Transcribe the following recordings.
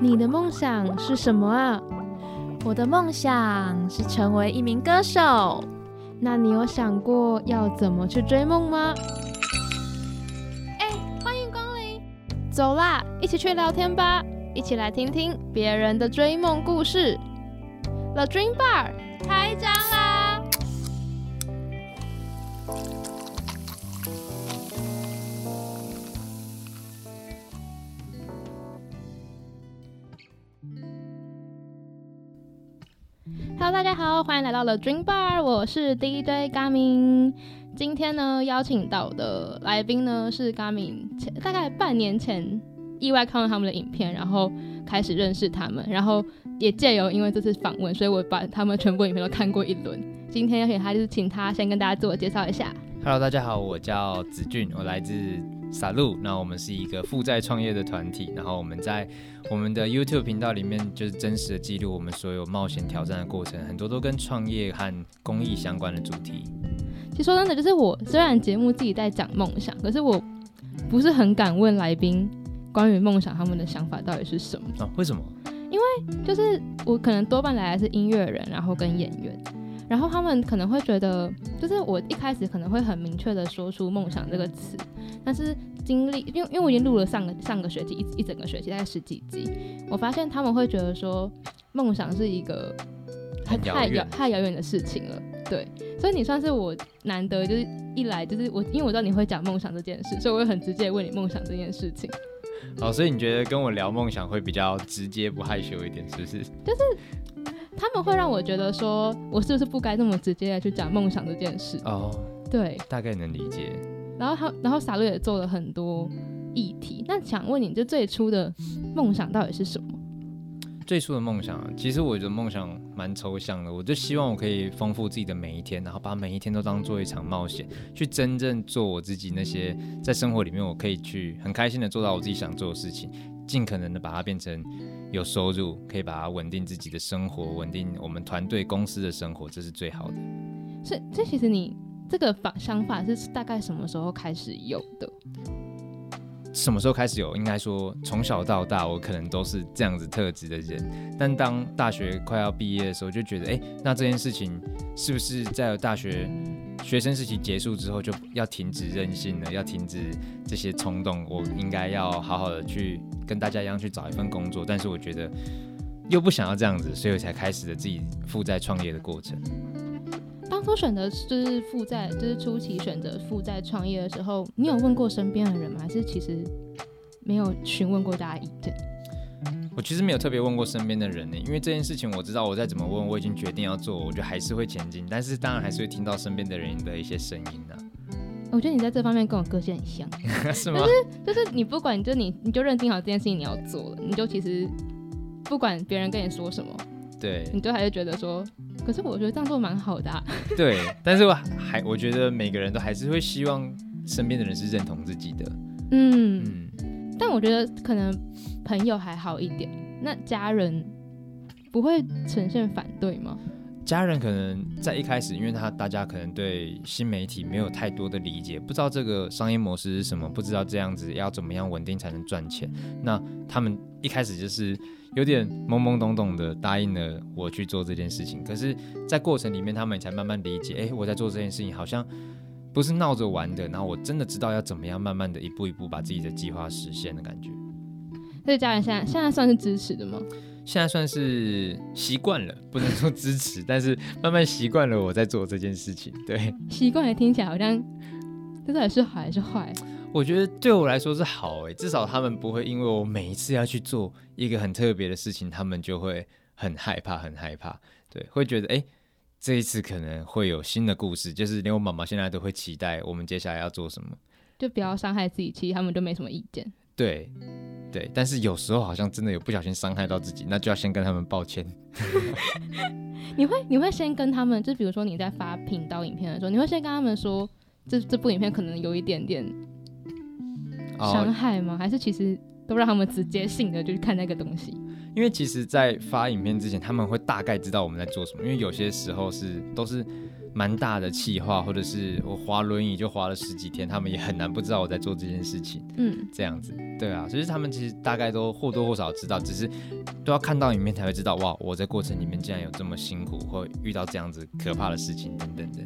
你的梦想是什么啊？我的梦想是成为一名歌手。那你有想过要怎么去追梦吗？哎，欢迎光临！走啦，一起去聊天吧，一起来听听别人的追梦故事。The Dream Bar 开张欢迎来到了 Dream Bar，我是 DJ 嘎明。今天呢，邀请到的来宾呢是嘎明前大概半年前意外看到他们的影片，然后开始认识他们，然后。也借由因为这次访问，所以我把他们全部影片都看过一轮。今天邀请他，就是请他先跟大家自我介绍一下。Hello，大家好，我叫子俊，我来自傻路。那我们是一个负债创业的团体，然后我们在我们的 YouTube 频道里面，就是真实的记录我们所有冒险挑战的过程，很多都跟创业和公益相关的主题。其实说真的，就是我虽然节目自己在讲梦想，可是我不是很敢问来宾关于梦想他们的想法到底是什么啊？为什么？因为就是我可能多半来的是音乐人，然后跟演员，然后他们可能会觉得，就是我一开始可能会很明确的说出梦想这个词，但是经历，因为因为我已经录了上个上个学期一一整个学期大概十几集，我发现他们会觉得说梦想是一个太遥太遥远的事情了，对，所以你算是我难得就是一来就是我，因为我知道你会讲梦想这件事，所以我会很直接问你梦想这件事情。好，所以你觉得跟我聊梦想会比较直接不害羞一点，是不是？就是他们会让我觉得说，我是不是不该那么直接的去讲梦想这件事？哦，对，大概能理解。然后他，然后傻乐也做了很多议题。那想问你，就最初的梦想到底是什么？最初的梦想，其实我觉得梦想蛮抽象的，我就希望我可以丰富自己的每一天，然后把每一天都当做一场冒险，去真正做我自己那些在生活里面我可以去很开心的做到我自己想做的事情，尽可能的把它变成有收入，可以把它稳定自己的生活，稳定我们团队公司的生活，这是最好的。是，这其实你这个法想法是大概什么时候开始有的？什么时候开始有？应该说从小到大，我可能都是这样子特质的人。但当大学快要毕业的时候，就觉得，哎，那这件事情是不是在大学学生时期结束之后就要停止任性了，要停止这些冲动？我应该要好好的去跟大家一样去找一份工作。但是我觉得又不想要这样子，所以我才开始了自己负债创业的过程。当初选择就是负债，就是初期选择负债创业的时候，你有问过身边的人吗？还是其实没有询问过大家意见？我其实没有特别问过身边的人呢，因为这件事情我知道，我再怎么问，我已经决定要做，我觉得还是会前进。但是当然还是会听到身边的人的一些声音的。我觉得你在这方面跟我个性很像，是吗？就是就是你不管就你你就认定好这件事情你要做了，你就其实不管别人跟你说什么，对，你就还是觉得说。可是我觉得这样做蛮好的。对，但是我还我觉得每个人都还是会希望身边的人是认同自己的。嗯嗯。但我觉得可能朋友还好一点，那家人不会呈现反对吗？家人可能在一开始，因为他大家可能对新媒体没有太多的理解，不知道这个商业模式是什么，不知道这样子要怎么样稳定才能赚钱。那他们一开始就是。有点懵懵懂懂的答应了我去做这件事情，可是，在过程里面，他们才慢慢理解，哎，我在做这件事情好像不是闹着玩的，然后我真的知道要怎么样慢慢的一步一步把自己的计划实现的感觉。所以家人现在现在算是支持的吗？现在算是习惯了，不能说支持，但是慢慢习惯了我在做这件事情。对，习惯了听起来好像这到底是好还是坏？我觉得对我来说是好诶，至少他们不会因为我每一次要去做一个很特别的事情，他们就会很害怕，很害怕。对，会觉得哎，这一次可能会有新的故事，就是连我妈妈现在都会期待我们接下来要做什么，就不要伤害自己。其实他们都没什么意见。对，对，但是有时候好像真的有不小心伤害到自己，那就要先跟他们抱歉。你会你会先跟他们，就比如说你在发频道影片的时候，你会先跟他们说，这这部影片可能有一点点。伤害吗？还是其实都让他们直接性的就去看那个东西？因为其实，在发影片之前，他们会大概知道我们在做什么。因为有些时候是都是蛮大的气话，或者是我滑轮椅就滑了十几天，他们也很难不知道我在做这件事情。嗯，这样子，对啊，所以他们其实大概都或多或少知道，只是都要看到影片才会知道，哇，我在过程里面竟然有这么辛苦，或遇到这样子可怕的事情等等的。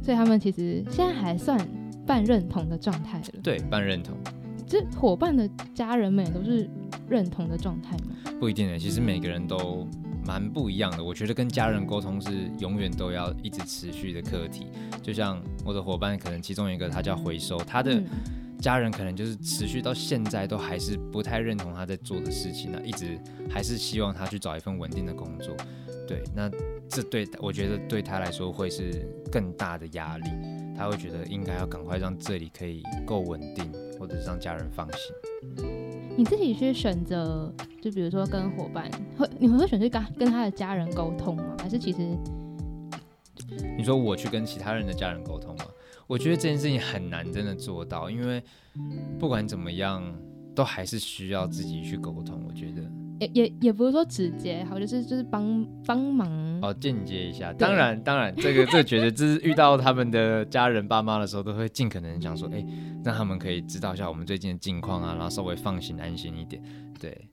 所以他们其实现在还算半认同的状态了。对，半认同，这伙伴的家人们也都是认同的状态吗？不一定的，其实每个人都蛮不一样的。我觉得跟家人沟通是永远都要一直持续的课题。就像我的伙伴，可能其中一个他叫回收，他的嗯家人可能就是持续到现在都还是不太认同他在做的事情呢、一直还是希望他去找一份稳定的工作。对，那这对我觉得对他来说会是更大的压力，他会觉得应该要赶快让这里可以够稳定，或者是让家人放心。你自己去选择，就比如说跟伙伴，会你会选择跟跟他的家人沟通吗？还是其实你说我去跟其他人的家人沟通吗？我觉得这件事情很难真的做到，因为不管怎么样，都还是需要自己去沟通。我觉得。也也也不是说直接好，就是就是帮帮忙。哦，间接一下，当然，当然，这个这个觉得，就是遇到他们的家人爸妈的时候，都会尽可能想说，哎、让他们可以知道一下我们最近的近况啊，然后稍微放心安心一点。对，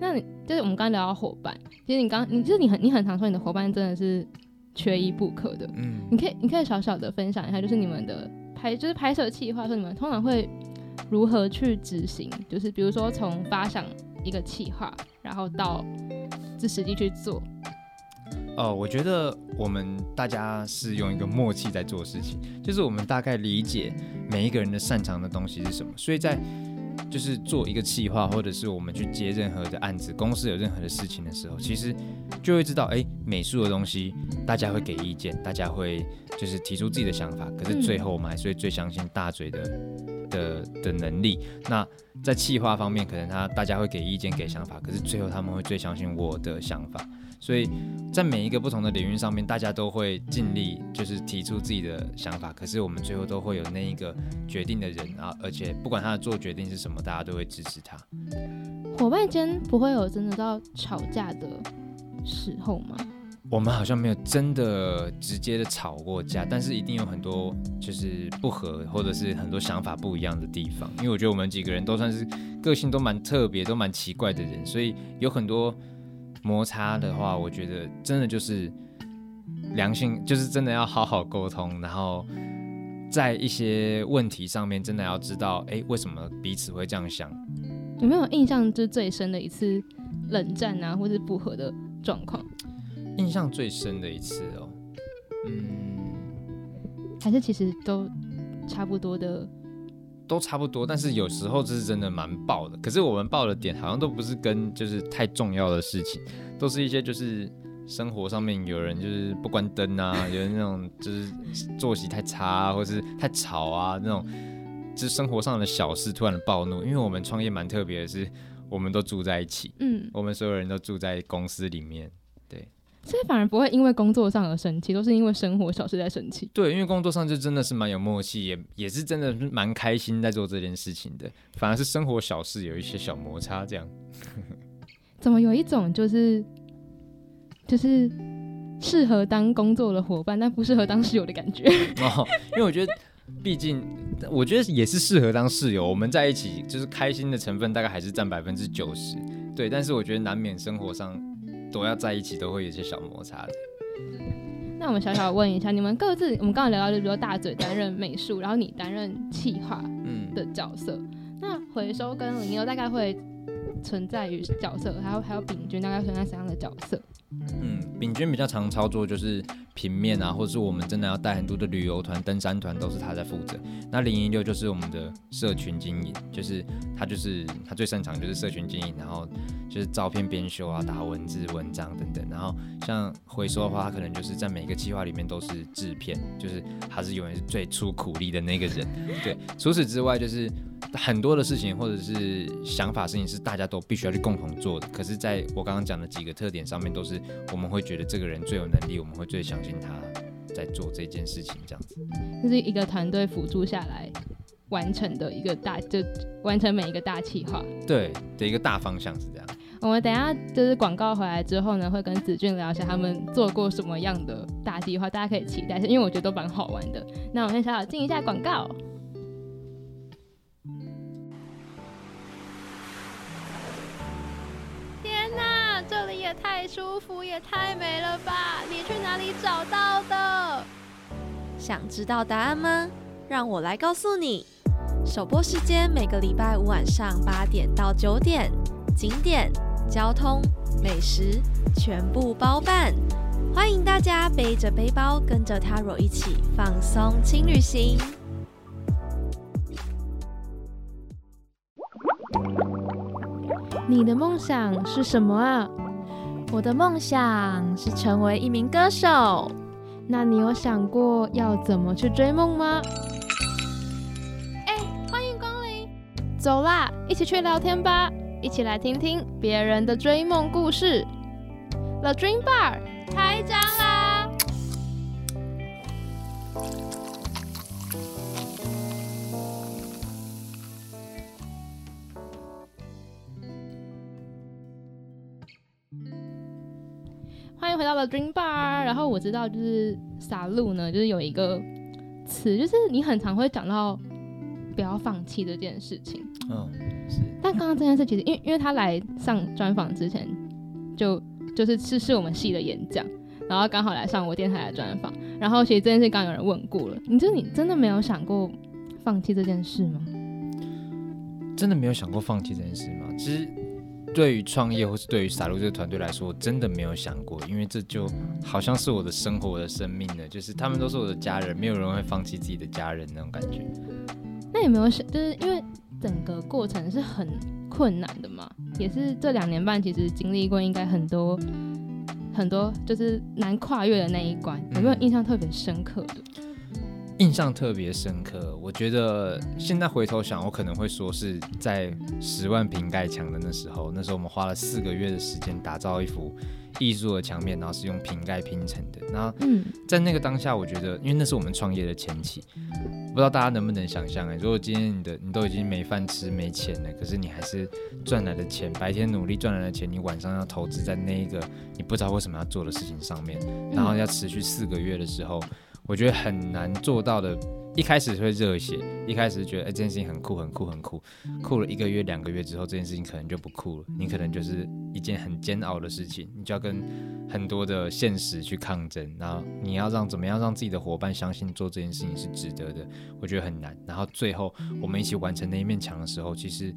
那你就是我们刚刚聊到伙伴，其实你刚你就是你很你很常说你的伙伴真的是缺一不可的。嗯你可以你可以小小的分享一下，就是你们的拍就是拍摄计划，说你们通常会如何去执行？就是比如说从发想一个企划，然后到这实际去做。哦，我觉得我们大家是用一个默契在做事情，就是我们大概理解每一个人的擅长的东西是什么，所以在就是做一个企划，或者是我们去接任何的案子，公司有任何的事情的时候，其实就会知道，哎，美术的东西大家会给意见，大家会就是提出自己的想法，可是最后我们还是会最相信大嘴的的的能力。那在企划方面，可能他大家会给意见、给想法，可是最后他们会最相信我的想法，所以。在每一个不同的领域上面，大家都会尽力，就是提出自己的想法。可是我们最后都会有那一个决定的人啊，而且不管他的做决定是什么，大家都会支持他。伙伴间不会有真的到吵架的时候吗？我们好像没有真的直接的吵过架，但是一定有很多就是不合，或者是很多想法不一样的地方。因为我觉得我们几个人都算是个性都蛮特别、都蛮奇怪的人，所以有很多摩擦的话，我觉得真的就是良性，就是真的要好好沟通，然后在一些问题上面，真的要知道，哎，为什么彼此会这样想？有没有印象就是最深的一次冷战啊，或是不和的状况？印象最深的一次哦，嗯。还是其实都差不多的？都差不多，但是有时候这是真的蛮爆的。可是我们爆的点好像都不是跟就是太重要的事情，都是一些就是生活上面有人就是不关灯啊，有人那种就是作息太差、啊，或是太吵啊那种，就是生活上的小事突然的暴怒。因为我们创业蛮特别的是，我们都住在一起，嗯，我们所有人都住在公司里面。所以反而不会因为工作上而生气，都是因为生活小事在生气。对，因为工作上就真的是蛮有默契，也也是真的是蛮开心在做这件事情的。反而是生活小事有一些小摩擦这样。怎么有一种就是就是适合当工作的伙伴，但不适合当室友的感觉？哦，因为我觉得，毕竟我觉得也是适合当室友。我们在一起就是开心的成分大概还是占百分之九十，对。但是我觉得难免生活上都要在一起，都会有些小摩擦的。那我们小小问一下，你们各自，我们刚刚聊到，就比如说大嘴担任美术，然后你担任企划嗯，的角色，那回收跟林优大概会存在于角色，还有还有丙君大概存在什么样的角色？嗯，丙君比较常操作就是平面啊，或者是我们真的要带很多的旅游团、登山团，都是他在负责。那零一六就是我们的社群经营，就是他就是他最擅长就是社群经营，然后就是照片编修啊、打文字、文章等等。然后像回收的话，他可能就是在每个计划里面都是制片，就是他是永远是最出苦力的那个人。对，除此之外就是。很多的事情或者是想法事情是大家都必须要去共同做的，可是在我刚刚讲的几个特点上面，都是我们会觉得这个人最有能力，我们会最相信他在做这件事情，这样子。就是一个团队辅助下来完成的一个大，就完成每一个大企划。对的一个大方向是这样。我们等下就是广告回来之后呢，会跟子俊聊一下他们做过什么样的大计划，大家可以期待一下，因为我觉得都蛮好玩的。那我先小小进一下广告。天哪，这里也太舒服，也太美了吧！你去哪里找到的？想知道答案吗？让我来告诉你。首播时间每个礼拜五晚上八点到九点，景点、交通、美食全部包办，欢迎大家背着背包跟着 Taro 一起放松轻旅行。你的梦想是什么啊？我的梦想是成为一名歌手。那你有想过要怎么去追梦吗？哎，欢迎光临！走啦，一起去聊天吧，一起来听听别人的追梦故事。The Dream Bar 开张啦！欢迎回到了 Dream Bar。然后我知道，就是撒路呢，就是有一个词，就是你很常会讲到不要放弃这件事情。嗯，是。但刚刚这件事，其实因为因为他来上专访之前，就就是是是我们系的演讲，然后刚好来上我电台的专访。然后其实这件事刚有人问过了，你就你真的没有想过放弃这件事吗？真的没有想过放弃这件事吗？其实。对于创业或是对于傻路这个团队来说，我真的没有想过，因为这就好像是我的生活、我的生命呢，就是他们都是我的家人，没有人会放弃自己的家人那种感觉。那有没有想，就是因为整个过程是很困难的嘛，也是这两年半其实经历过，应该很多很多就是难跨越的那一关，有没有印象特别深刻的？印象特别深刻，我觉得现在回头想，我可能会说是在十万瓶盖墙的那时候，那时候我们花了四个月的时间打造一幅艺术的墙面，然后是用瓶盖拼成的。那在那个当下，我觉得，因为那是我们创业的前期，不不知道大家能不能想象哎，如果今天你的你都已经没饭吃、没钱了，可是你还是赚来的钱，白天努力赚来的钱，你晚上要投资在那一个你不知道为什么要做的事情上面，然后要持续四个月的时候。我觉得很难做到的，一开始会热血，一开始觉得哎这件事情很酷很酷很酷，酷了一个月两个月之后，这件事情可能就不酷了，你可能就是一件很煎熬的事情，你就要跟很多的现实去抗争，然后你要让怎么样让自己的伙伴相信做这件事情是值得的，我觉得很难。然后最后我们一起完成那一面墙的时候，其实。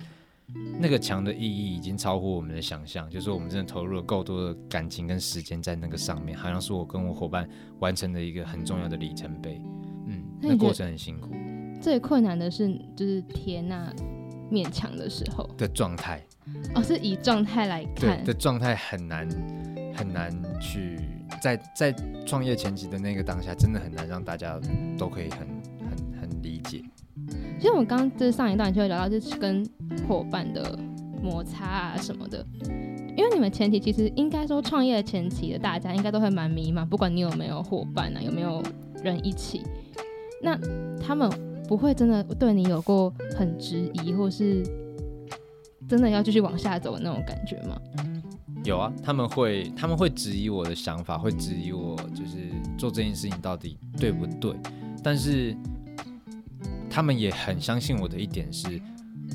那个墙的意义已经超乎我们的想象，就是我们真的投入了够多的感情跟时间在那个上面，好像是我跟我伙伴完成的一个很重要的里程碑。嗯，那过程很辛苦。最困难的是就是贴那面墙的时候的状态。哦，是以状态来看，的状态很难很难去在在创业前期的那个当下，真的很难让大家都可以很很很理解。其实我们刚就是上一段就会聊到，就是跟伙伴的摩擦啊什么的。因为你们前提其实应该说创业前期的大家应该都会蛮迷茫，不管你有没有伙伴啊，有没有人一起，那他们不会真的对你有过很质疑，或是真的要继续往下走的那种感觉吗？有啊，他们会他们会质疑我的想法，会质疑我就是做这件事情到底对不对，但是。他们也很相信我的一点是，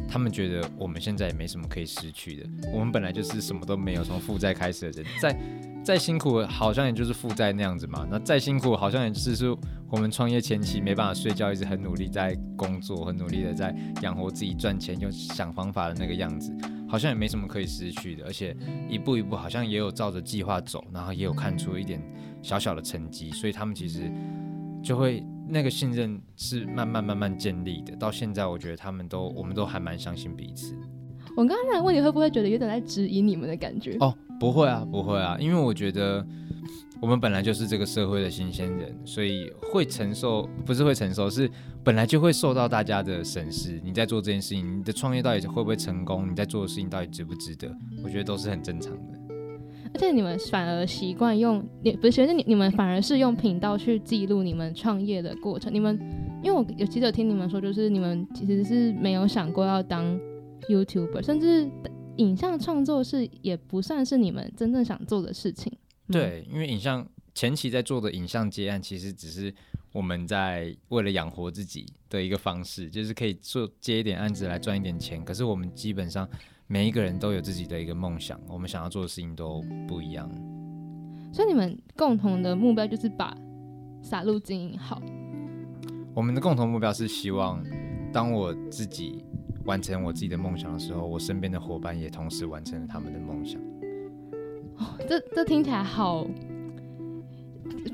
他们觉得我们现在也没什么可以失去的。我们本来就是什么都没有，从负债开始的人，再再辛苦，好像也就是负债那样子嘛。那再辛苦，好像也是说我们创业前期没办法睡觉，一直很努力在工作，很努力的在养活自己赚钱，又想方法的那个样子，好像也没什么可以失去的。而且一步一步，好像也有照着计划走，然后也有看出一点小小的成绩，所以他们其实就会。那个信任是慢慢慢慢建立的，到现在我觉得他们都，我们都还蛮相信彼此。我刚刚那个问你会不会觉得有点在质疑你们的感觉？哦，不会啊，不会啊，因为我觉得我们本来就是这个社会的新鲜人，所以会承受，不是会承受，是本来就会受到大家的审视。你在做这件事情，你的创业到底会不会成功？你在做的事情到底值不值得？我觉得都是很正常的。而且你们反而习惯用，你不是，其实你你们反而是用频道去记录你们创业的过程。你们，因为我有记者听你们说，就是你们其实是没有想过要当 YouTuber，甚至影像创作是也不算是你们真正想做的事情。对，因为影像前期在做的影像接案，其实只是我们在为了养活自己的一个方式，就是可以做接一点案子来赚一点钱。可是我们基本上每一个人都有自己的一个梦想，我们想要做的事情都不一样。所以你们共同的目标就是把撒路经营好。我们的共同目标是希望，当我自己完成我自己的梦想的时候，我身边的伙伴也同时完成了他们的梦想。哦，这这听起来好，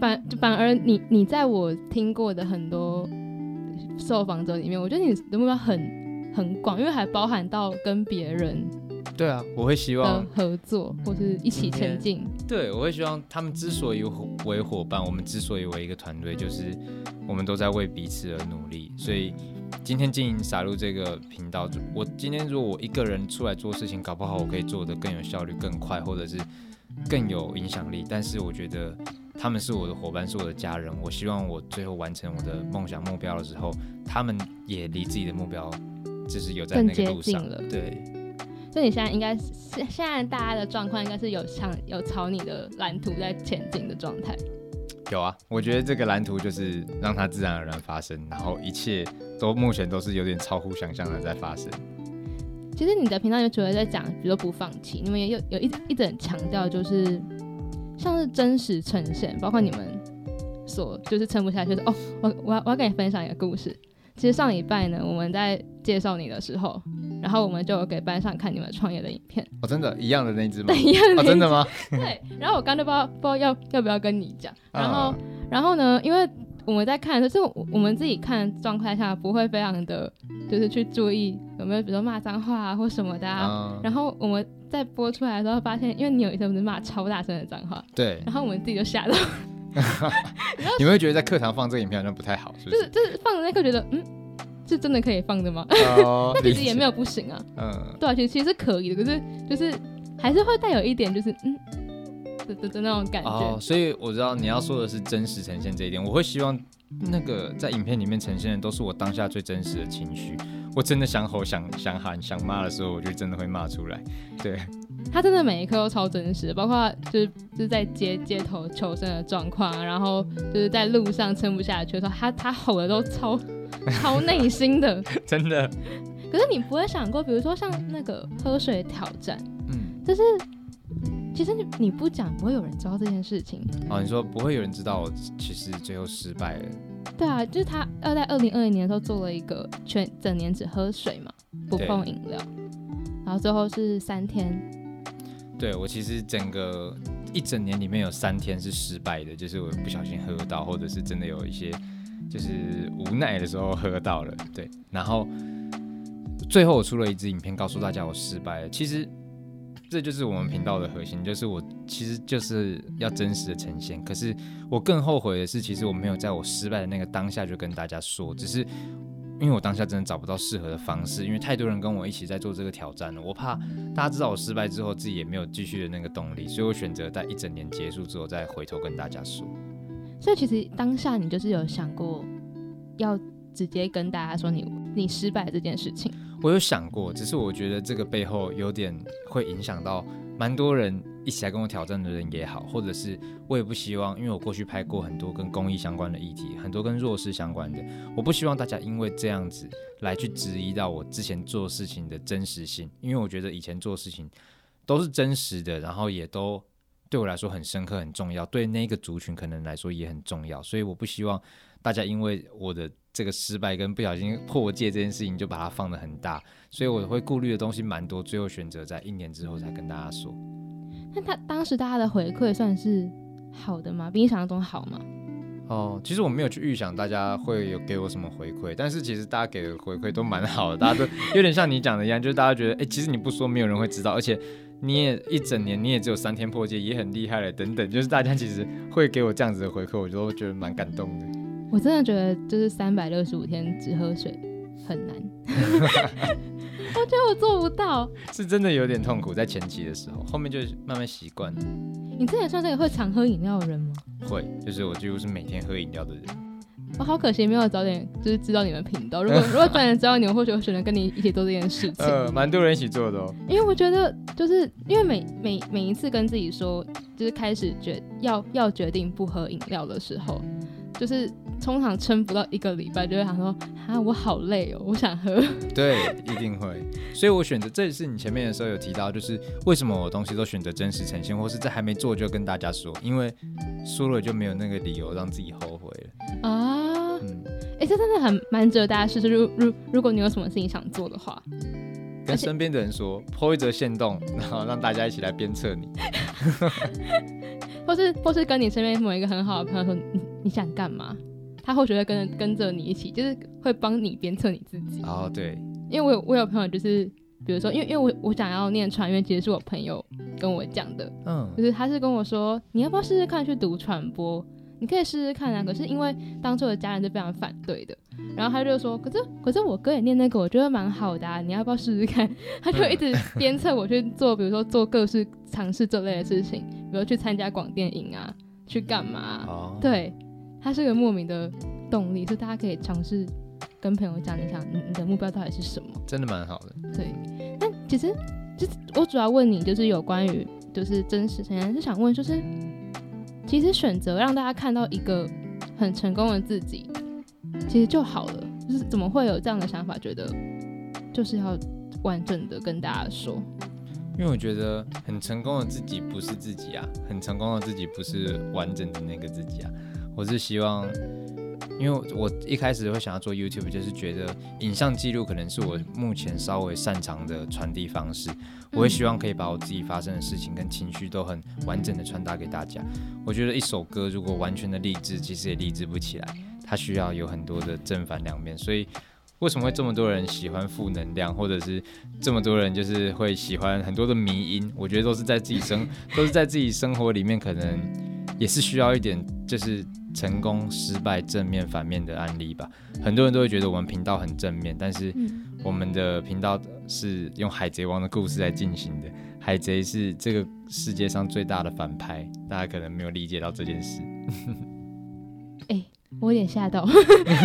反反而你你在我听过的很多受访者里面，我觉得你的目标很很广，因为还包含到跟别人对啊，我会希望合作或是一起前进。对，我会希望他们之所以为伙伴，我们之所以为一个团队，就是我们都在为彼此而努力。所以今天经营撒入这个频道，我今天如果我一个人出来做事情，搞不好我可以做得更有效率、更快，或者是。更有影响力，但是我觉得他们是我的伙伴，是我的家人。我希望我最后完成我的梦想目标的时候，他们也离自己的目标就是有在那个路上了。对，所以你现在应该现现在大家的状况应该是有向有朝你的蓝图在前进的状态。有啊，我觉得这个蓝图就是让它自然而然发生，然后一切都目前都是有点超乎想象的在发生。其实你的频道里面除了在讲，比如说不放弃，你们也有有一一直很强调，就是像是真实呈现，包括你们所就是撑不下去的哦。我我要我要跟你分享一个故事。其实上礼拜呢，我们在介绍你的时候，然后我们就给班上看你们创业的影片。哦，真的，一样的那只吗？一样的，真的吗？对。然后我刚才不知道不知道要要不要跟你讲。然后然后呢，因为我们在看，就是我们自己看状态下不会非常的。就是去注意有没有，比如说骂脏话啊或什么的啊。然后我们在播出来的时候发现，因为你有一次不是骂超大声的脏话，对。然后我们自己就吓到。你们会觉得在课堂放这个影片好像不太好，是不是？就是放的那刻觉得，嗯，是真的可以放的吗？那其实也没有不行啊。嗯。对啊，其实其实是可以的，可是就是还是会带有一点就是嗯的的那种感觉。哦，所以我知道你要说的是真实呈现这一点，我会希望。那个在影片里面呈现的都是我当下最真实的情绪，我真的想吼、想想喊、想骂的时候，我就真的会骂出来。对，他真的每一刻都超真实，包括就是就是在街街头求生的状况，然后就是在路上撑不下去的时候，他他吼的都超 超内心的，真的。可是你不会想过，比如说像那个喝水挑战，嗯，就是。其实你你不讲，不会有人知道这件事情。哦，你说不会有人知道，其实最后失败了。对啊，就是他要在二零二零年的时候做了一个全整年只喝水嘛，不碰饮料，然后最后是三天。对我其实整个一整年里面有三天是失败的，就是我不小心喝到，或者是真的有一些就是无奈的时候喝到了。对，然后最后我出了一支影片，告诉大家我失败了。其实。这就是我们频道的核心，就是我其实就是要真实的呈现。可是我更后悔的是，其实我没有在我失败的那个当下就跟大家说，只是因为我当下真的找不到适合的方式，因为太多人跟我一起在做这个挑战了，我怕大家知道我失败之后，自己也没有继续的那个动力，所以我选择在一整年结束之后再回头跟大家说。所以其实当下你就是有想过要直接跟大家说你你失败这件事情。我有想过，只是我觉得这个背后有点会影响到蛮多人一起来跟我挑战的人也好，或者是我也不希望，因为我过去拍过很多跟公益相关的议题，很多跟弱势相关的，我不希望大家因为这样子来去质疑到我之前做事情的真实性，因为我觉得以前做事情都是真实的，然后也都对我来说很深刻、很重要，对那个族群可能来说也很重要，所以我不希望大家因为我的。这个失败跟不小心破戒这件事情，就把它放得很大，所以我会顾虑的东西蛮多，最后选择在一年之后才跟大家说。那他当时大家的回馈算是好的吗？比你想象中好吗？哦，其实我没有去预想大家会有给我什么回馈，但是其实大家给的回馈都蛮好的，大家都有点像你讲的一样，就是大家觉得，哎，其实你不说没有人会知道，而且你也一整年你也只有三天破戒，也很厉害了，等等，就是大家其实会给我这样子的回馈，我都觉得蛮感动的。我真的觉得，就是三百六十五天只喝水很难，我觉得我做不到，是真的有点痛苦，在前期的时候，后面就慢慢习惯了。你之前算是一个会常喝饮料的人吗？会，就是我几乎是每天喝饮料的人。我好可惜没有早点就是知道你们频道。如果 如果早点知道你们，或许会选择跟你一起做这件事情。呃，蛮多人一起做的哦。因为我觉得，就是因为每每每一次跟自己说，就是开始决要要决定不喝饮料的时候，就是通常撑不到一个礼拜，就会想说啊，我好累哦，我想喝。对，一定会。所以我选择，这也是你前面的时候有提到，就是为什么我东西都选择真实呈现，或是在还没做就跟大家说，因为说了就没有那个理由让自己后悔了。啊，嗯，哎、这真的很蛮值得大家试试。如如如果你有什么事情想做的话，跟身边的人说，po 一则线动，然后让大家一起来鞭策你。或是或是跟你身边某一个很好的朋友说你你想干嘛，他或许会跟着跟着你一起，就是会帮你鞭策你自己。哦，对，因为我有我有朋友就是，比如说，因为因为我我想要念传院，其实是我朋友跟我讲的，嗯就是他是跟我说，你要不要试试看去读传播？你可以试试看啊。可是因为当初的家人是非常反对的，然后他就说，可是可是我哥也念那个，我觉得蛮好的啊，你要不要试试看？他就一直鞭策我去做，比如说做各式尝试这类的事情，比如去参加广电影啊，去干嘛啊、哦，对，它是个莫名的动力，所以大家可以尝试跟朋友讲，一下你你的目标到底是什么？真的蛮好的。对，但其实就是我主要问你，就是有关于就是真实呈现，是想问，就是其实选择让大家看到一个很成功的自己，其实就好了。就是怎么会有这样的想法，觉得就是要完整的跟大家说，因为我觉得很成功的自己不是自己啊，很成功的自己不是完整的那个自己啊。我是希望，因为我一开始会想要做 YouTube，就是觉得影像记录可能是我目前稍微擅长的传递方式。我会希望可以把我自己发生的事情跟情绪都很完整的传达给大家。我觉得一首歌如果完全的励志，其实也励志不起来，它需要有很多的正反两面。所以为什么会这么多人喜欢负能量，或者是这么多人就是会喜欢很多的迷音？我觉得都是在自己生，都是在自己生活里面，可能也是需要一点就是成功、失败、正面、反面的案例吧。很多人都会觉得我们频道很正面，但是嗯我们的频道是用海贼王的故事来进行的。海贼是这个世界上最大的反派，大家可能没有理解到这件事。我有点吓到。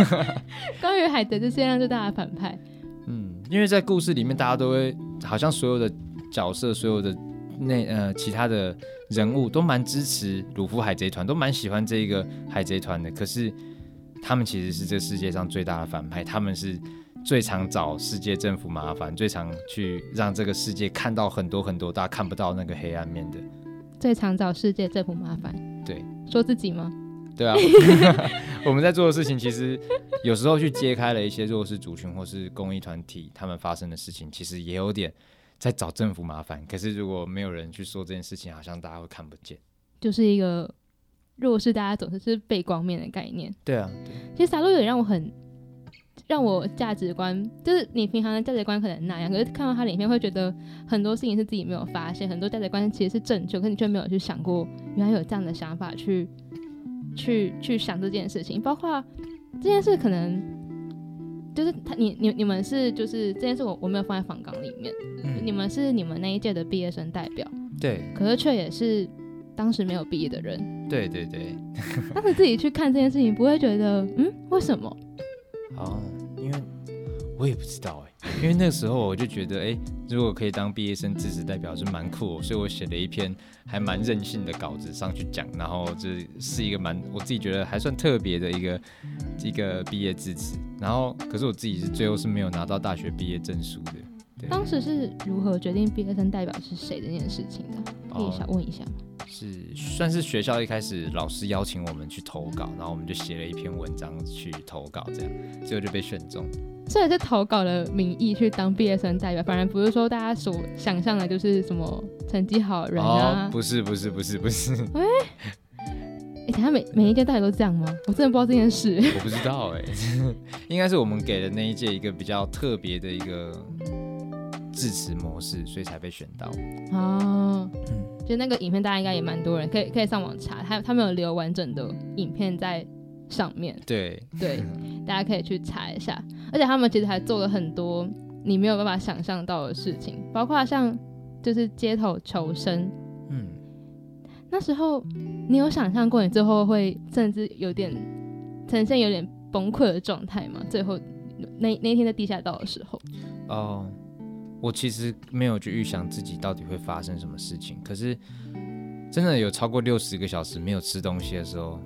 关于海贼这世界上最大的反派，嗯，因为在故事里面，大家都会好像所有的角色、所有的那呃其他的人物都蛮支持鲁夫海贼团，都蛮喜欢这一个海贼团的。可是他们其实是这世界上最大的反派，他们是最常找世界政府麻烦，最常去让这个世界看到很多很多大家看不到那个黑暗面的。最常找世界政府麻烦，对，说自己吗？对啊，我们在做的事情，其实有时候去揭开了一些弱势族群或是公益团体他们发生的事情，其实也有点在找政府麻烦。可是如果没有人去说这件事情，好像大家会看不见。就是一个弱势，大家总是是背光面的概念。对啊，其实撒洛有点让我很让我价值观，就是你平常的价值观可能那样，可是看到他里面会觉得很多事情是自己没有发现，很多价值观其实是正确，可是你却没有去想过，原来有这样的想法去去去想这件事情，包括这件事可能。就是他，你你你们是就是这件事我我没有放在访纲里面，你嗯，们是你们那一届的毕业生代表，对。可是却也是当时没有毕业的人，对对对，当时自己去看这件事情，不会觉得嗯为什么？哦，因为我也不知道哎，因为那个时候我就觉得，哎，如果可以当毕业生支持代表是蛮酷的，所以我写了一篇还蛮任性的稿子上去讲，然后这是一个蛮我自己觉得还算特别的一个一个毕业致辞，然后可是我自己是最后是没有拿到大学毕业证书的，当时是如何决定毕业生代表是谁这件事情的？可以哦想问一下吗？是算是学校一开始老师邀请我们去投稿，然后我们就写了一篇文章去投稿，这样最后就被选中。所以是投稿的名义去当毕业生代表，反而不是说大家所想象的，就是什么成绩好的人啊哦，。不是不是不是不是，哎、等一下每每一届到底都这样吗？我真的不知道这件事。我不知道哎、应该是我们给了那一届一个比较特别的一个致辞模式，所以才被选到。哦，嗯就那个影片，大家应该也蛮多人可以可以上网查，他他们有留完整的影片在上面，对，对，大家可以去查一下。而且他们其实还做了很多你没有办法想象到的事情，包括像就是街头求生。嗯，那时候你有想象过你最后会甚至有点呈现有点崩溃的状态吗？最后那那一天在地下道的时候，哦，我其实没有去预想自己到底会发生什么事情，可是真的有超过六十个小时没有吃东西的时候，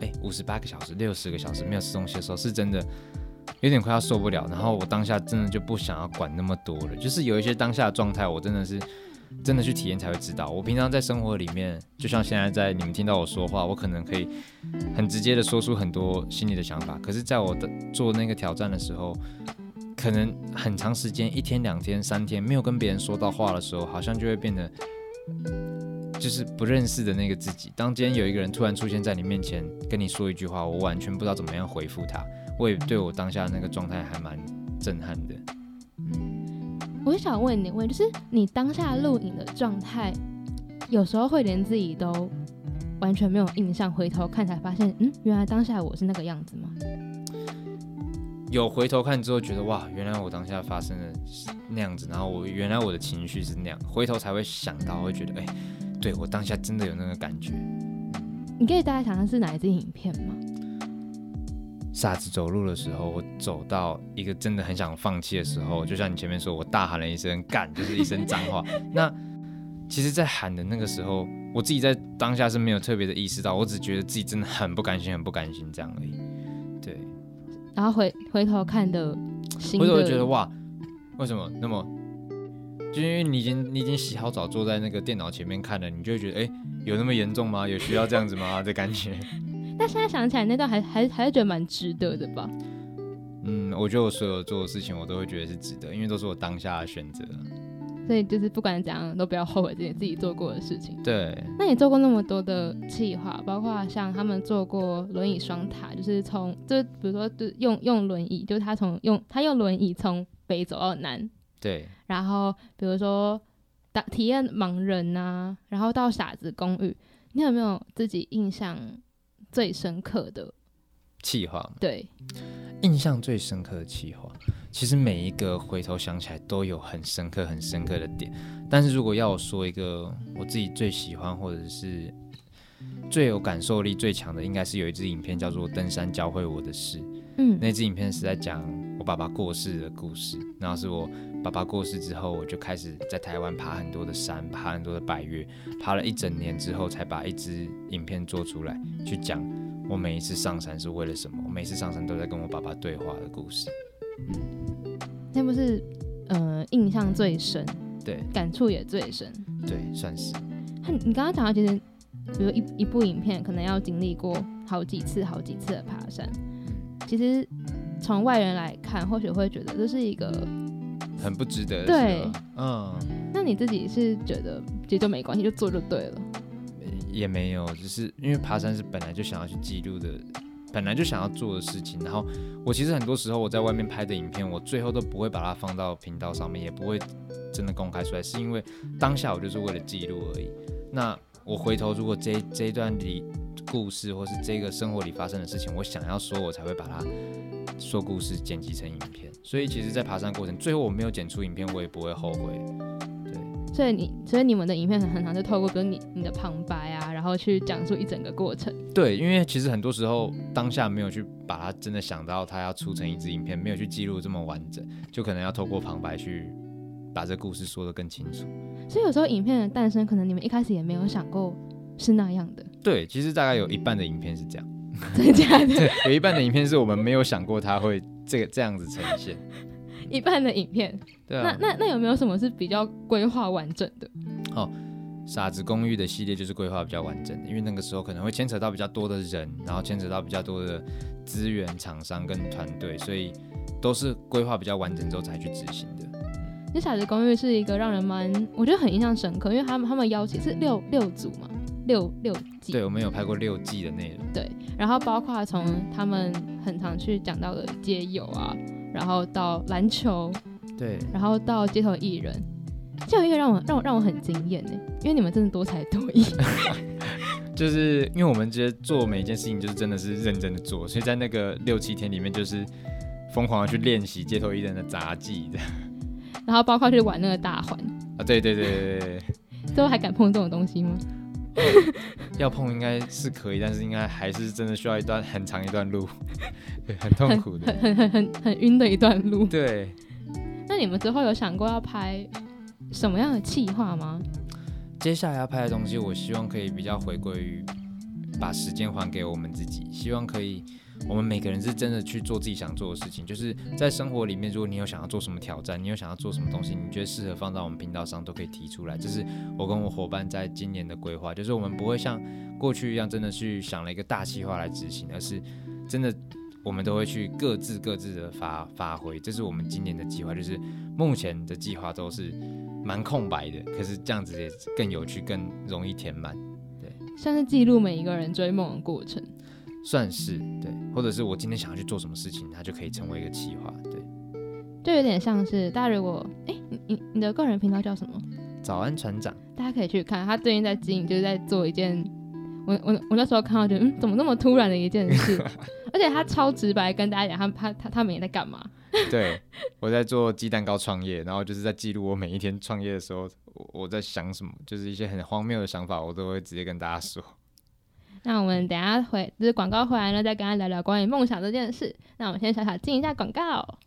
哎，五十八个小时、六十个小时没有吃东西的时候，是真的有点快要受不了。然后我当下真的就不想要管那么多了，就是有一些当下的状态，我真的是真的去体验才会知道。我平常在生活里面，就像现在在你们听到我说话，我可能可以很直接的说出很多心里的想法，可是在我的做那个挑战的时候。可能很长时间，一天、两天、三天没有跟别人说到话的时候，好像就会变得就是不认识的那个自己。当今天有一个人突然出现在你面前，跟你说一句话，我完全不知道怎么样回复他，我也对我当下那个状态还蛮震撼的。我就想问你问，就是你当下录影的状态，有时候会连自己都完全没有印象，回头看才发现，嗯，原来当下我是那个样子吗？有回头看之后，觉得哇，原来我当下发生了那样子，然后我原来我的情绪是那样，回头才会想到，会觉得哎，对我当下真的有那个感觉。你可以大概想象是哪一支影片吗？傻子走路的时候，我走到一个真的很想放弃的时候，就像你前面说，我大喊了一声“干”，就是一声脏话。那其实，在喊的那个时候，我自己在当下是没有特别的意识到，我只觉得自己真的很不甘心，很不甘心这样而已。对。然后回回头看的，回头觉得哇，为什么那么？就因为你已经你已经洗好澡，坐在那个电脑前面看了，你就会觉得哎，有那么严重吗？有需要这样子吗？的感觉。但现在想起来，那段还还还是觉得蛮值得的吧？嗯，我觉得我所有做的事情，我都会觉得是值得，因为都是我当下的选择。所以就是不管怎样都不要后悔自己自己做过的事情。对。那你做过那么多的计划，包括像他们做过轮椅双塔，就是从就比如说就用用轮椅，就是他从用他用轮椅从北走到南。对。然后比如说打体验盲人呐，然后到傻子公寓，你有没有自己印象最深刻的计划？对。印象最深刻的气话。其实每一个回头想起来都有很深刻、很深刻的点，但是如果要我说一个我自己最喜欢或者是最有感受力最强的，应该是有一支影片叫做《登山教会我的事》。嗯，那支影片是在讲我爸爸过世的故事，然后是我爸爸过世之后，我就开始在台湾爬很多的山，爬很多的百岳，爬了一整年之后，才把一支影片做出来，去讲我每一次上山是为了什么，我每次上山都在跟我爸爸对话的故事。那不是，呃，印象最深，对，感触也最深，对，算是。你刚刚讲到，其实，比如一一部影片，可能要经历过好几次、好几次的爬山。其实从外人来看，或许会觉得这是一个很不值得。对，嗯。那你自己是觉得其实就没关系，就做就对了。也没有，只是因为爬山是本来就想要去记录的。本来就想要做的事情，然后我其实很多时候我在外面拍的影片，我最后都不会把它放到频道上面，也不会真的公开出来，是因为当下我就是为了记录而已。那我回头如果这这一段里故事，或是这个生活里发生的事情，我想要说，我才会把它说故事剪辑成影片。所以其实，在爬山过程，最后我没有剪出影片，我也不会后悔。对所以你，所以你们的影片很很常就透过跟你你的旁白啊，然后去讲述一整个过程。对，因为其实很多时候当下没有去把它真的想到它要出成一支影片，没有去记录这么完整，就可能要透过旁白去把这故事说得更清楚。所以有时候影片的诞生，可能你们一开始也没有想过是那样的。对，其实大概有一半的影片是这样。真的假的？对，有一半的影片是我们没有想过它会这个这样子呈现。一半的影片，对啊，那那那有没有什么是比较规划完整的？哦，傻子公寓的系列就是规划比较完整的，因为那个时候可能会牵扯到比较多的人，然后牵扯到比较多的资源、厂商跟团队，所以都是规划比较完整之后才去执行的。那傻子公寓是一个让人蛮，我觉得很印象深刻，因为他们他们邀请是六六组嘛，六六季，对，我们有拍过六季的内容，对，然后包括从他们很常去讲到的街友啊。然后到篮球，对，然后到街头艺人，这样一个让我让我让我很惊艳呢，因为你们真的多才多艺。就是因为我们觉得做每一件事情就是真的是认真的做，所以在那个六七天里面就是疯狂的去练习街头艺人的杂技的，然后包括去玩那个大环啊，对对对对对，最后 还敢碰这种东西吗？要碰应该是可以，但是应该还是真的需要一段很长一段路，对，很痛苦的。很 很很很很晕的一段路。对，那你们之后有想过要拍什么样的企划吗？接下来要拍的东西，我希望可以比较回归于把时间还给我们自己，希望可以我们每个人是真的去做自己想做的事情。就是在生活里面，如果你有想要做什么挑战，你有想要做什么东西，你觉得适合放到我们频道上，都可以提出来。这是我跟我伙伴在今年的规划，就是我们不会像过去一样，真的去想了一个大计划来执行，而是真的我们都会去各自各自的发发挥。这是我们今年的计划，就是目前的计划都是蛮空白的，可是这样子也更有趣，更容易填满。对像是记录每一个人追梦的过程。算是对，或者是我今天想要去做什么事情，它就可以成为一个企划，对。就有点像是大家如果哎、你你你的个人频道叫什么？早安船长，大家可以去看，他最近在经营，就是在做一件，我我我那时候看到觉得，嗯，怎么那么突然的一件事，而且他超直白跟大家讲，他他他他们也在干嘛。对我在做鸡蛋糕创业，然后就是在记录我每一天创业的时候，我我在想什么，就是一些很荒谬的想法，我都会直接跟大家说。那我们等下回就是广告回来呢，再跟他聊聊关于梦想这件事。那我们先小小进一下广告。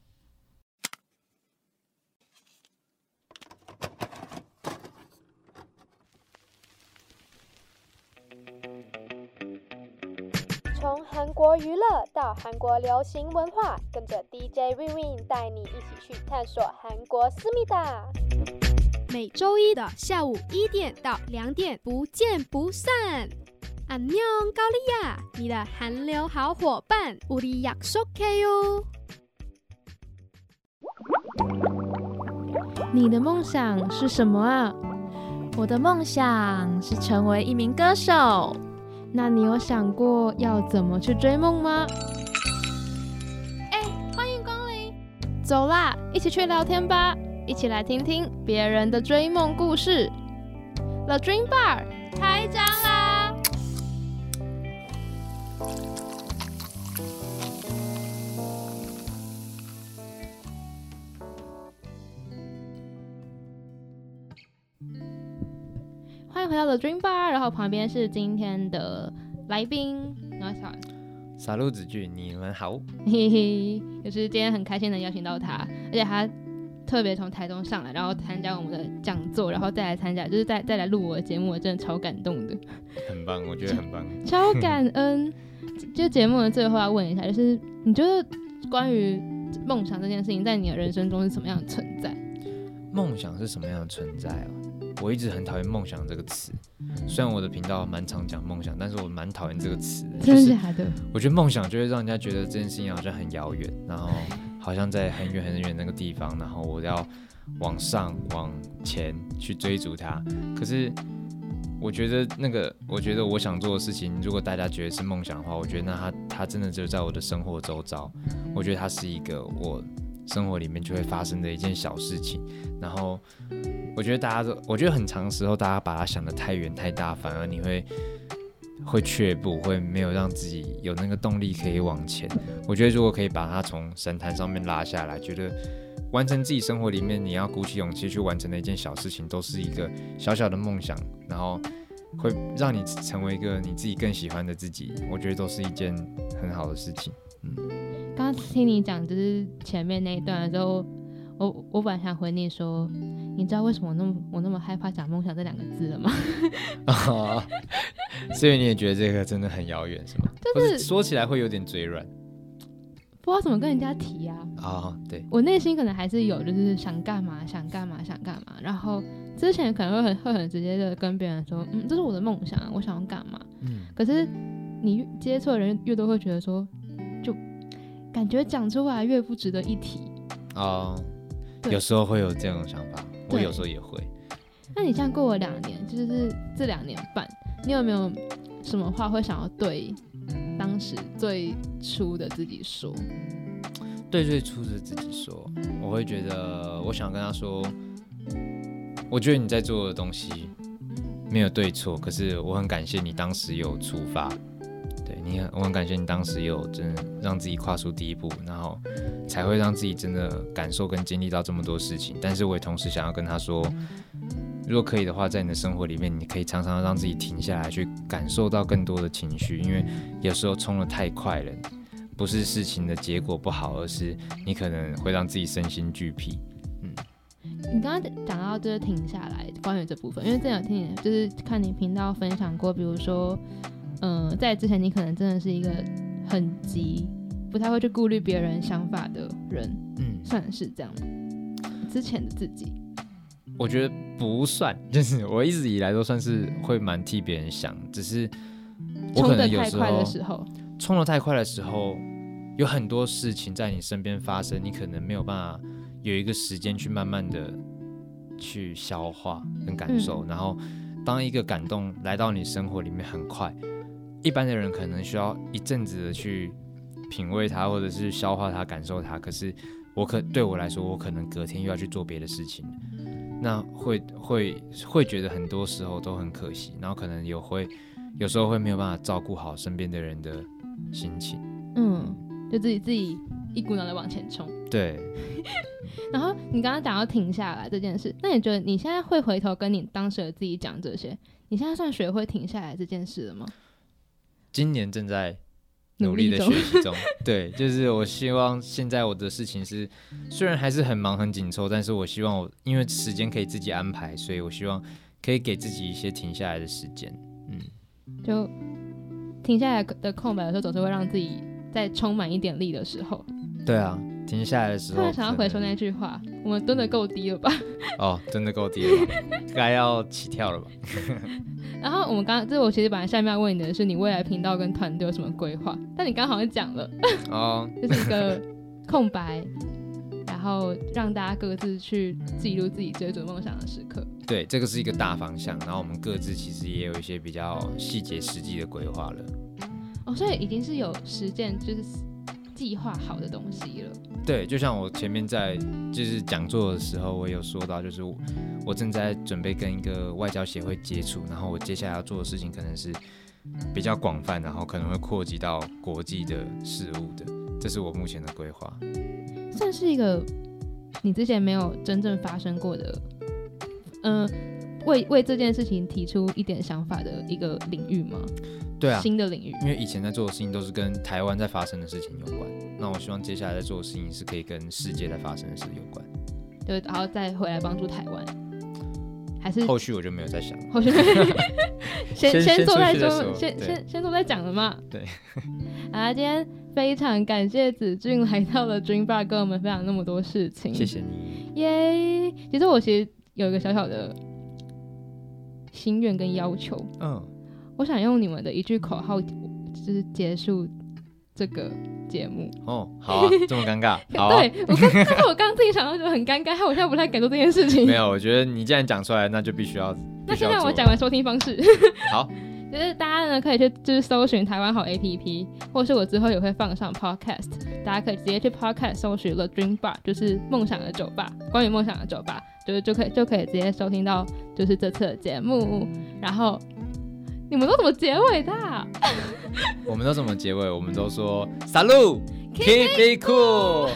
从韩国娱乐到韩国流行文化，跟着 DJ Win Win 带你一起去探索韩国思密达。每周一的下午一点到两点，不见不散。 안녕高丽亚，你的韩流好伙伴，우리약속해요。你的梦想是什么啊？我的梦想是成为一名歌手。那你有想过要怎么去追梦吗？哎，欢迎光临！走啦，一起去聊天吧，一起来听听别人的追梦故事。The Dream Bar 开张 回到 The Dream Bar，然后旁边是今天的来宾，然后小傻路子俊，你们好。嘿嘿，就是今天很开心能邀请到他，而且他特别从台中上来，然后参加我们的讲座，然后再来参加，就是再再来录我的节目，我真的超感动的，很棒，我觉得很棒。超感恩。就节目的最后要问一下，就是你觉得关于梦想这件事情，在你的人生中是什么样的存在？梦想是什么样的存在啊？我一直很讨厌“梦想”这个词，虽然我的频道蛮常讲梦想，但是我蛮讨厌这个词。真就是的假的？我觉得梦想就会让人家觉得这件事情好像很遥远，然后好像在很远很远那个地方，然后我要往上往前去追逐它。可是我觉得那个，我觉得我想做的事情，如果大家觉得是梦想的话，我觉得那它它真的就在我的生活周遭。我觉得它是一个我生活里面就会发生的一件小事情。然后我觉得大家都，我觉得很长时候大家把它想得太远太大，反而你会。会却步，会没有让自己有那个动力可以往前。我觉得如果可以把它从神坛上面拉下来，觉得完成自己生活里面你要鼓起勇气去完成的一件小事情，都是一个小小的梦想，然后会让你成为一个你自己更喜欢的自己。我觉得都是一件很好的事情。嗯刚听你讲就是前面那一段的时候，我我本来想回你说，你知道为什么我那么我那么害怕讲梦想这两个字了吗？啊，所以你也觉得这个真的很遥远，是吗？就是或说起来会有点嘴软不知道怎么跟人家提啊。啊、对，我内心可能还是有，就是想干嘛想干嘛想干嘛，然后之前可能会很会很直接的跟别人说，嗯，这是我的梦想啊，我想要干嘛。嗯，可是你越接触的人越多，会觉得说，就感觉讲出来越不值得一提。哦、有时候会有这种想法，我有时候也会。那你像过了两年，就是这两年半，你有没有什么话会想要对当时最初的自己说？对最初的自己说，我会觉得，我想跟他说，我觉得你在做的东西没有对错，可是我很感谢你当时有出发，对我很感谢你当时有真的让自己跨出第一步，然后才会让自己真的感受跟经历到这么多事情。但是我也同时想要跟他说，如果可以的话，在你的生活里面，你可以常常让自己停下来，去感受到更多的情绪，因为有时候冲的太快了，不是事情的结果不好，而是你可能会让自己身心俱疲。你刚刚讲到就是停下来，关于这部分，因为这两天就是看你频道分享过，比如说，嗯、在之前你可能真的是一个很急，不太会去顾虑别人想法的人，嗯，算是这样。之前的自己，我觉得不算，就是我一直以来都算是会蛮替别人想，只是我冲可能有时得太快的候时候，冲的太快的时候，有很多事情在你身边发生，你可能没有办法有一个时间去慢慢的去消化跟感受。然后，当一个感动来到你生活里面很快，一般的人可能需要一阵子的去品味它，或者是消化它、感受它。可是我可对我来说，我可能隔天又要去做别的事情，那会会会觉得很多时候都很可惜，然后可能有会有时候会没有办法照顾好身边的人的心情。嗯，就自己自己一股脑的往前冲。对，然后你刚刚讲要停下来这件事，那你觉得你现在会回头跟你当时的自己讲这些？你现在算学会停下来这件事了吗？今年正在努力的学习中。对，就是我希望现在我的事情是，虽然还是很忙很紧凑，但是我希望我因为时间可以自己安排，所以我希望可以给自己一些停下来的时间。嗯，就停下来的空白的时候，总是会让自己再充满一点力的时候。对啊，停下来的时候，突然想要回说那句话：我们蹲的够低了吧？哦，蹲的够低了吧，该要起跳了吧？然后我们刚刚，这我其实本来下面要问你的是，你未来频道跟团队有什么规划？但你刚好像讲了，哦，就是一个空白，然后让大家各自去记录自己追逐梦想的时刻。对，这个是一个大方向，然后我们各自其实也有一些比较细节实际的规划了。哦，所以已经是有实践，就是计划好的东西了。对，就像我前面在就是讲座的时候，我有说到，就是我我正在准备跟一个外交协会接触，然后我接下来要做的事情可能是比较广泛，然后可能会扩及到国际的事务的，这是我目前的规划。算是一个你之前没有真正发生过的，嗯、为为这件事情提出一点想法的一个领域吗？对啊，新的领域。因为以前在做的事情都是跟台湾在发生的事情有关，那我希望接下来在做的事情是可以跟世界在发生的事有关。对然后再回来帮助台湾，还是后续我就没有再想了。后续 先先先做再出去再说先先先做再讲了嘛。对。好啦，今天非常感谢子俊来到了 Dream Bar 跟我们分享那么多事情，谢谢你。耶其实我其实有一个小小的心愿跟要求，嗯，我想用你们的一句口号，就是结束这个节目。哦，好啊，这么尴尬，好啊。对我刚，但是我刚刚自己想到就很尴尬，害我现在不太敢做这件事情。没有，我觉得你既然讲出来，那就必须要。那现在我讲完收听方式，好，就是大家呢可以去就是搜寻台湾好 APP，或是我之后也会放上 Podcast，大家可以直接去 Podcast 搜寻 The Dream Bar，就是梦想的酒吧，关于梦想的酒吧，就是就可以就可以直接收听到就是这次的节目。然后你们都怎么结尾的啊、我们都怎么结尾？我们都说 “Salute, keep it cool”。